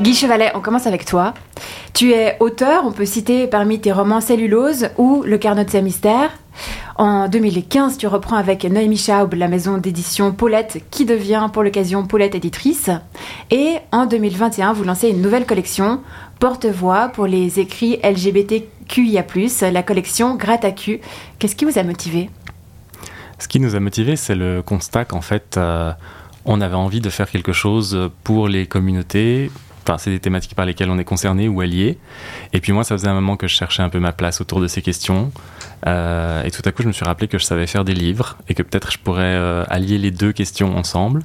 Guy Chevalet, on commence avec toi. Tu es auteur, on peut citer parmi tes romans Cellulose ou Le Carnet de ses mystères. En 2015, tu reprends avec Noémie Schaub la maison d'édition Paulette qui devient pour l'occasion Paulette éditrice. Et en 2021, vous lancez une nouvelle collection, Porte-voix pour les écrits LGBTQIA+, la collection Gratacu. Qu'est-ce qui vous a motivé? Ce qui nous a motivé, c'est le constat qu'en fait, euh, on avait envie de faire quelque chose pour les communautés, Enfin, c'est des thématiques par lesquelles on est concerné ou allié. Et puis moi, ça faisait un moment que je cherchais un peu ma place autour de ces questions. Euh, et tout à coup, je me suis rappelé que je savais faire des livres et que peut-être je pourrais euh, allier les deux questions ensemble.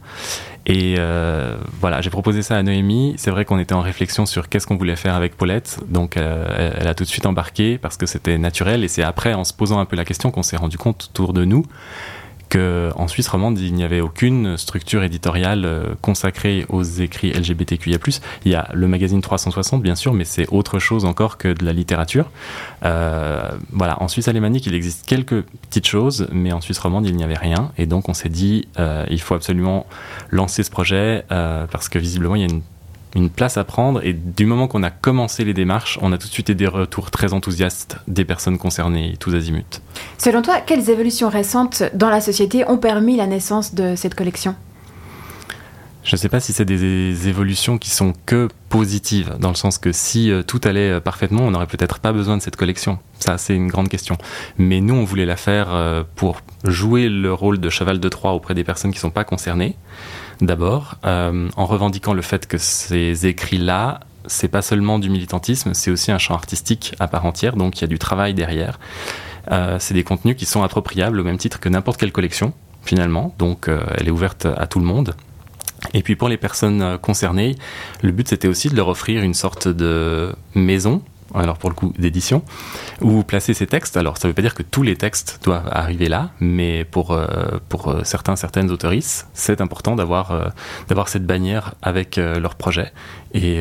Et euh, voilà, j'ai proposé ça à Noémie. C'est vrai qu'on était en réflexion sur qu'est-ce qu'on voulait faire avec Paulette. Donc, elle a tout de suite embarqué parce que c'était naturel. Et c'est après, en se posant un peu la question, qu'on s'est rendu compte autour de nous qu'en Suisse romande, il n'y avait aucune structure éditoriale euh, consacrée aux écrits LGBTQIA+. Il y a le magazine 360, bien sûr, mais c'est autre chose encore que de la littérature. Euh, voilà, en Suisse alémanique, il existe quelques petites choses, mais en Suisse romande, il n'y avait rien. Et donc, on s'est dit, euh, il faut absolument lancer ce projet, parce que visiblement, il y a une une place à prendre et du moment qu'on a commencé les démarches, on a tout de suite eu des retours très enthousiastes des personnes concernées, tous azimuts. Selon toi, quelles évolutions récentes dans la société ont permis la naissance de cette collection? Je ne sais pas si c'est des évolutions qui sont que positives, dans le sens que si euh, tout allait euh, parfaitement, on n'aurait peut-être pas besoin de cette collection. Ça, c'est une grande question. Mais nous, on voulait la faire euh, pour jouer le rôle de cheval de Troie auprès des personnes qui ne sont pas concernées, d'abord, en revendiquant le fait que ces écrits-là, c'est pas seulement du militantisme, c'est aussi un champ artistique à part entière, donc il y a du travail derrière. c'est des contenus qui sont appropriables au même titre que n'importe quelle collection, finalement, donc elle est ouverte à tout le monde. Et puis pour les personnes euh, concernées, le but c'était aussi de leur offrir une sorte de maison, alors pour le coup d'édition, où placer ces textes. Alors ça ne veut pas dire que tous les textes doivent arriver là, mais pour, euh, pour euh, certains, certaines autoristes, c'est important d'avoir d'avoir cette bannière avec leur projet. Et,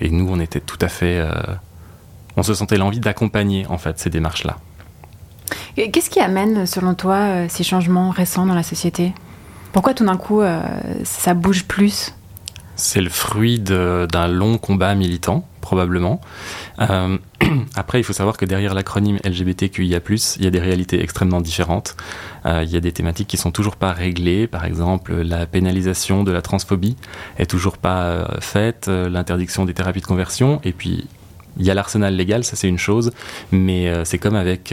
et, nous, on était tout à fait... on se sentait l'envie d'accompagner en fait ces démarches-là. Qu'est-ce qui amène, selon toi, ces changements récents dans la société? Pourquoi tout d'un coup euh, ça bouge plus? C'est le fruit d'un long combat militant, probablement. Euh, après, il faut savoir que derrière l'acronyme LGBTQIA, il y a des réalités extrêmement différentes. Euh, il y a des thématiques qui sont toujours pas réglées. Par exemple, la pénalisation de la transphobie est toujours pas faite, l'interdiction des thérapies de conversion. Et puis, il y a l'arsenal légal, ça c'est une chose, mais c'est comme avec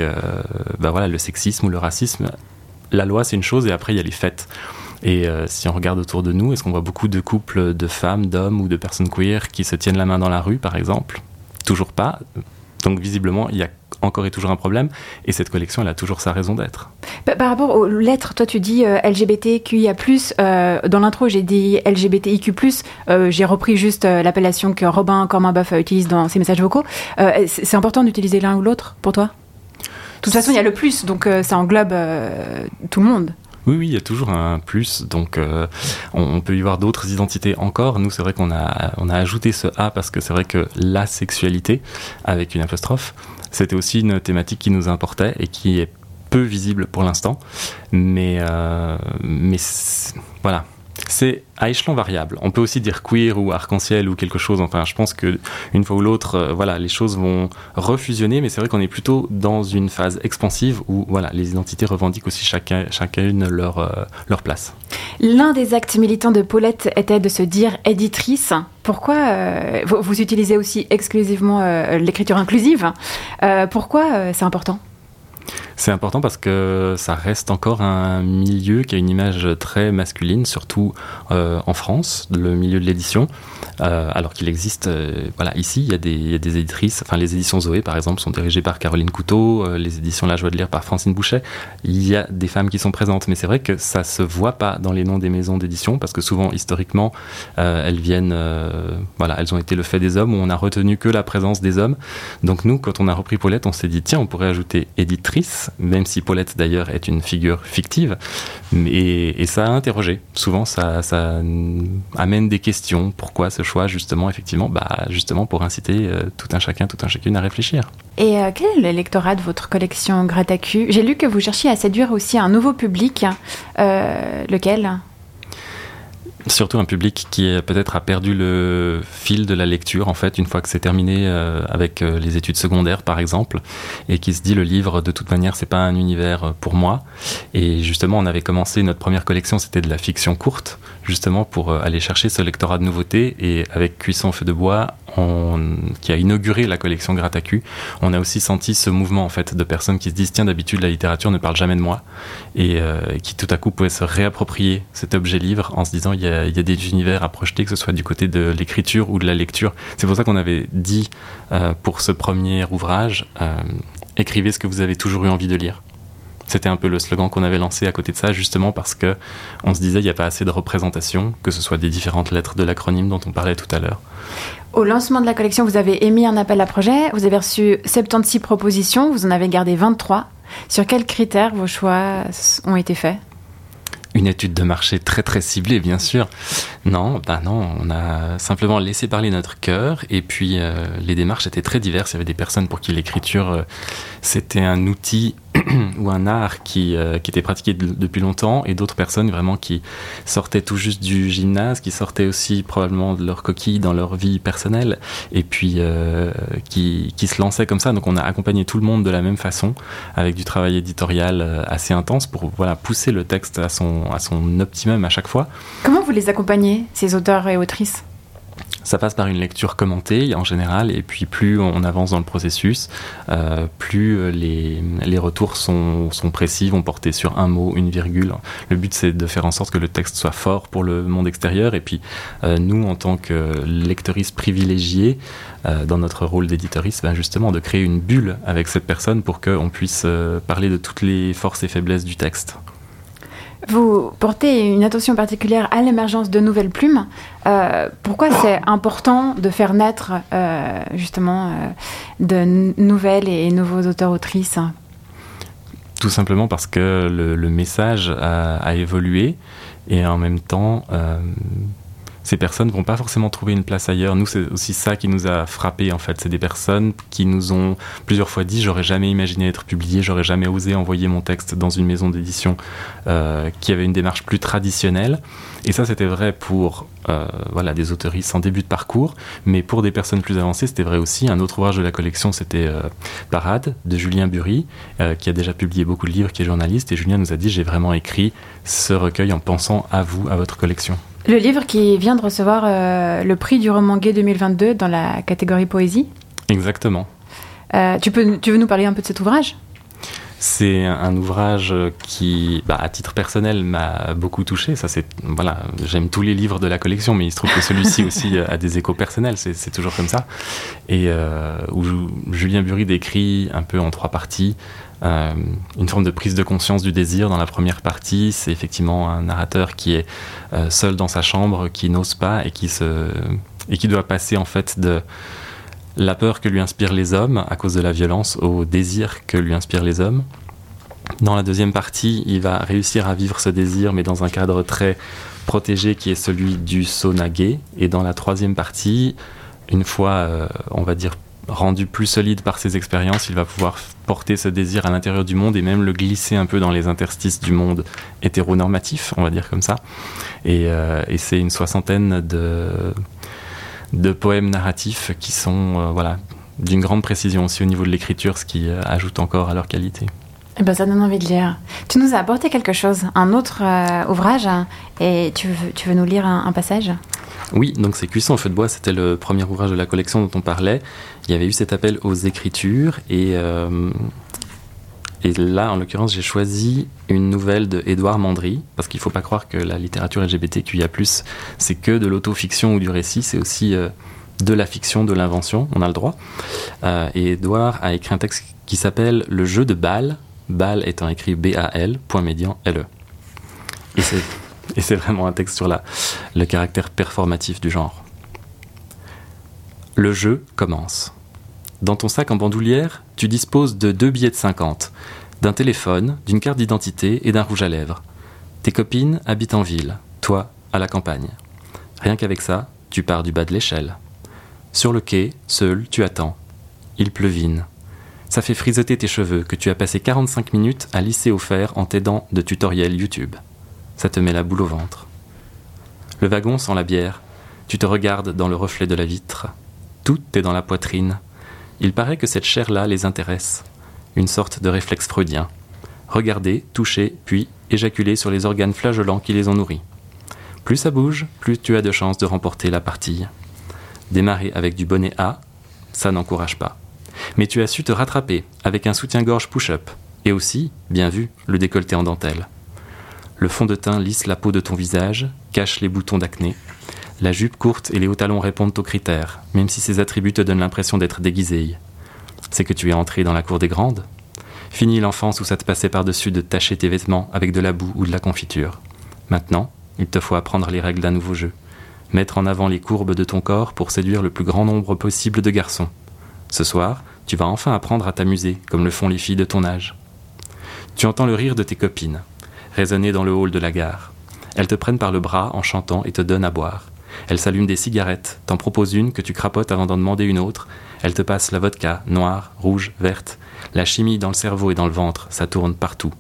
bah voilà, le sexisme ou le racisme. La loi c'est une chose et après il y a les faits. Et euh, si on regarde autour de nous, est-ce qu'on voit beaucoup de couples de femmes, d'hommes ou de personnes queer qui se tiennent la main dans la rue, par exemple? Toujours pas. Donc visiblement, il y a encore et toujours un problème, et cette collection, elle a toujours sa raison d'être. Par rapport aux lettres, toi tu dis euh, LGBTQIA+, euh, dans l'intro j'ai dit LGBTIQ+, euh, j'ai repris juste l'appellation que Robin Cormain-Boeuf utilise dans ses messages vocaux. c'est important d'utiliser l'un ou l'autre pour toi? De toute façon, il y a le plus, donc ça englobe tout le monde. Oui, oui, il y a toujours un plus. Donc, euh, on, peut y voir d'autres identités encore. Nous, c'est vrai qu'on a, on ajouté ce A parce que c'est vrai que la sexualité, avec une apostrophe, c'était aussi une thématique qui nous importait et qui est peu visible pour l'instant. Mais, euh, mais voilà, c'est à échelon variable. On peut aussi dire queer ou arc-en-ciel ou quelque chose. Enfin, je pense que une fois ou l'autre, euh, voilà, les choses vont refusionner. Mais c'est vrai qu'on est plutôt dans une phase expansive où, voilà, les identités revendiquent aussi chacun, chacune leur euh, leur place. L'un des actes militants de Paulette était de se dire éditrice. Pourquoi euh, vous, utilisez aussi exclusivement l'écriture inclusive Pourquoi c'est important? C'est important parce que ça reste encore un milieu qui a une image très masculine, surtout euh, en France, le milieu de l'édition. Euh, alors qu'il existe, euh, voilà, ici, il y, a des, éditrices, enfin les éditions Zoé par exemple sont dirigées par Caroline Couteau, les éditions La Joie de lire par Francine Boucher. Il y a des femmes qui sont présentes, mais c'est vrai que ça se voit pas dans les noms des maisons d'édition parce que souvent, historiquement, elles viennent, voilà, elles ont été le fait des hommes où on a retenu que la présence des hommes. Donc nous, quand on a repris Paulette, on s'est dit tiens, on pourrait ajouter éditrice, même si Paulette d'ailleurs est une figure fictive, et, et ça a interrogé. Souvent, ça, amène des questions. Pourquoi ce choix justement effectivement? Bah, justement pour inciter euh, tout un chacun, tout un chacune à réfléchir. Et euh, quel est le lectorat de votre collection Gratacu? J'ai lu que vous cherchiez à séduire aussi un nouveau public. Euh, lequel? Surtout un public qui peut-être a perdu le fil de la lecture en fait une fois que c'est terminé euh, avec euh, les études secondaires par exemple et qui se dit le livre de toute manière c'est pas un univers euh, pour moi. Et justement on avait commencé notre première collection c'était de la fiction courte justement pour aller chercher ce lectorat de nouveautés et avec Cuisson feu de bois on, qui a inauguré la collection Gratacu on a aussi senti ce mouvement en fait de personnes qui se disent tiens d'habitude la littérature ne parle jamais de moi et, et qui tout à coup pouvaient se réapproprier cet objet livre en se disant il y a il y a des univers à projeter, que ce soit du côté de l'écriture ou de la lecture. C'est pour ça qu'on avait dit euh, pour ce premier ouvrage, euh, écrivez ce que vous avez toujours eu envie de lire. C'était un peu le slogan qu'on avait lancé à côté de ça, justement parce que on se disait il n'y a pas assez de représentation, que ce soit des différentes lettres de l'acronyme dont on parlait tout à l'heure. Au lancement de la collection, vous avez émis un appel à projet, vous avez reçu 76 propositions, vous en avez gardé 23. Sur quels critères vos choix ont été faits? Une étude de marché très très ciblée, bien sûr. Non, bah non, on a simplement laissé parler notre cœur et puis euh, les démarches étaient très diverses. Il y avait des personnes pour qui l'écriture euh, c'était un outil ou un art qui, euh, qui était pratiqué depuis longtemps et d'autres personnes vraiment qui sortaient tout juste du gymnase, qui sortaient aussi probablement de leur coquille dans leur vie personnelle et puis qui, qui se lançaient comme ça. Donc on a accompagné tout le monde de la même façon avec du travail éditorial assez intense pour voilà, pousser le texte à son, à son optimum à chaque fois. Comment vous les accompagnez, ces auteurs et autrices? Ça passe par une lecture commentée en général, et puis plus on avance dans le processus, euh, plus euh, les, les retours sont, sont, précis, vont porter sur un mot, une virgule. Le but c'est de faire en sorte que le texte soit fort pour le monde extérieur, et puis euh, nous en tant que lecteuristes privilégiés, dans notre rôle d'éditoriste, ben justement de créer une bulle avec cette personne pour qu'on puisse parler de toutes les forces et faiblesses du texte. Vous portez une attention particulière à l'émergence de nouvelles plumes. Euh, pourquoi c'est important de faire naître euh, justement euh, de nouvelles et nouveaux auteurs-autrices Tout simplement parce que le, message a, évolué et en même temps ces personnes vont pas forcément trouver une place ailleurs. Nous, c'est aussi ça qui nous a frappé en fait. C'est des personnes qui nous ont plusieurs fois dit j'aurais jamais imaginé être publié, j'aurais jamais osé envoyer mon texte dans une maison d'édition euh, qui avait une démarche plus traditionnelle. Et ça, c'était vrai pour euh, voilà des autoristes en début de parcours, mais pour des personnes plus avancées, c'était vrai aussi. Un autre ouvrage de la collection, c'était euh, Parade de Julien Bury, qui a déjà publié beaucoup de livres, qui est journaliste. Et Julien nous a dit j'ai vraiment écrit ce recueil en pensant à vous, à votre collection. Le livre qui vient de recevoir euh, le prix du roman gay 2022 dans la catégorie poésie. Exactement. Euh, tu, peux, tu veux nous parler un peu de cet ouvrage? C'est un ouvrage qui, bah, à titre personnel, m'a beaucoup touché. Ça, c'est voilà, j'aime tous les livres de la collection, mais il se trouve que celui-ci aussi a des échos personnels. C'est toujours comme ça. Et euh, où Julien Bury décrit un peu en trois parties euh, une forme de prise de conscience du désir dans la première partie. C'est effectivement un narrateur qui est euh, seul dans sa chambre, qui n'ose pas et qui se et qui doit passer en fait de la peur que lui inspirent les hommes à cause de la violence au désir que lui inspirent les hommes. Dans la deuxième partie, il va réussir à vivre ce désir, mais dans un cadre très protégé qui est celui du sauna. Et dans la troisième partie, une fois, euh, on va dire, rendu plus solide par ses expériences, il va pouvoir porter ce désir à l'intérieur du monde et même le glisser un peu dans les interstices du monde hétéronormatif, on va dire comme ça. Et, euh, c'est une soixantaine de poèmes narratifs qui sont euh, voilà, d'une grande précision aussi au niveau de l'écriture, ce qui euh, ajoute encore à leur qualité. Eh ben, ça donne envie de lire. Tu nous as apporté quelque chose, un autre ouvrage, et tu veux nous lire un, passage? Oui, donc c'est Cuisson au feu de bois, c'était le premier ouvrage de la collection dont on parlait. Il y avait eu cet appel aux écritures, et et là, en l'occurrence, j'ai choisi une nouvelle de Édouard Mandry, parce qu'il ne faut pas croire que la littérature LGBTQIA+, c'est que de l'autofiction ou du récit, c'est aussi euh, de la fiction, de l'invention, on a le droit. Euh, et Édouard a écrit un texte qui s'appelle Le jeu de Bâle, Bâle étant écrit B-A-L, point médian L-E. Et c'est vraiment un texte sur la, le caractère performatif du genre. Le jeu commence. Dans ton sac en bandoulière, tu disposes de deux billets de 50, d'un téléphone, d'une carte d'identité et d'un rouge à lèvres. Tes copines habitent en ville, toi à la campagne. Rien qu'avec ça, tu pars du bas de l'échelle. Sur le quai, seul, tu attends. Il pleuvine. Ça fait frisoter tes cheveux que tu as passé 45 minutes à lisser au fer en t'aidant de tutoriels YouTube. Ça te met la boule au ventre. Le wagon sent la bière. Tu te regardes dans le reflet de la vitre. Tout est dans la poitrine. Il paraît que cette chair-là les intéresse. Une sorte de réflexe freudien. Regarder, toucher, puis éjaculer sur les organes flageolants qui les ont nourris. Plus ça bouge, plus tu as de chances de remporter la partie. Démarrer avec du bonnet A, ça n'encourage pas. Mais tu as su te rattraper avec un soutien-gorge push-up, et aussi, bien vu, le décolleté en dentelle. Le fond de teint lisse la peau de ton visage, cache les boutons d'acné. La jupe courte et les hauts talons répondent aux critères, même si ces attributs te donnent l'impression d'être déguisé. C'est que tu es entré dans la cour des grandes Fini l'enfance où ça te passait par-dessus de tacher tes vêtements avec de la boue ou de la confiture. Maintenant, il te faut apprendre les règles d'un nouveau jeu. Mettre en avant les courbes de ton corps pour séduire le plus grand nombre possible de garçons. Ce soir, tu vas enfin apprendre à t'amuser, comme le font les filles de ton âge. Tu entends le rire de tes copines, résonner dans le hall de la gare. Elles te prennent par le bras en chantant et te donnent à boire. Elles s'allument des cigarettes, t'en proposent une que tu crapotes avant d'en demander une autre. Elles te passent la vodka, noire, rouge, verte. La chimie dans le cerveau et dans le ventre, ça tourne partout.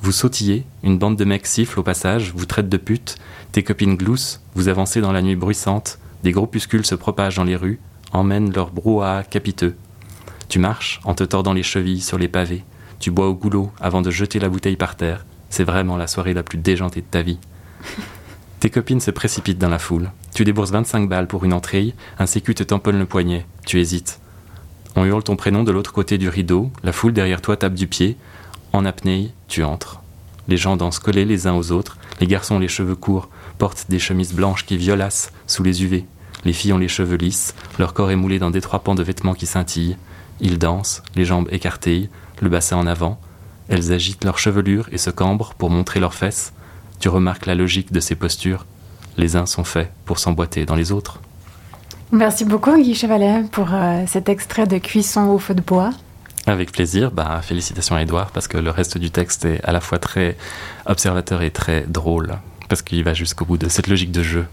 Vous sautillez, une bande de mecs siffle au passage, vous traite de pute, tes copines gloussent, vous avancez dans la nuit bruissante, des groupuscules se propagent dans les rues, emmènent leur brouhaha capiteux. Tu marches en te tordant les chevilles sur les pavés, tu bois au goulot avant de jeter la bouteille par terre. C'est vraiment la soirée la plus déjantée de ta vie. Tes copines se précipitent dans la foule. Tu débourses 25 balles pour une entrée, un sécu te tamponne le poignet. Tu hésites. On hurle ton prénom de l'autre côté du rideau, la foule derrière toi tape du pied. En apnée, tu entres. Les gens dansent collés les uns aux autres, les garçons les cheveux courts, portent des chemises blanches qui violacent sous les UV. Les filles ont les cheveux lisses, leur corps est moulé dans d'étroits pans de vêtements qui scintillent. Ils dansent, les jambes écartées, le bassin en avant. Elles agitent leur chevelure et se cambrent pour montrer leurs fesses. Tu remarques la logique de ces postures. Les uns sont faits pour s'emboîter dans les autres. Merci beaucoup Guy Chevalet pour euh, cet extrait de Cuisson au feu de bois. Avec plaisir, bah, félicitations à Edouard parce que le reste du texte est à la fois très observateur et très drôle parce qu'il va jusqu'au bout de cette logique de jeu.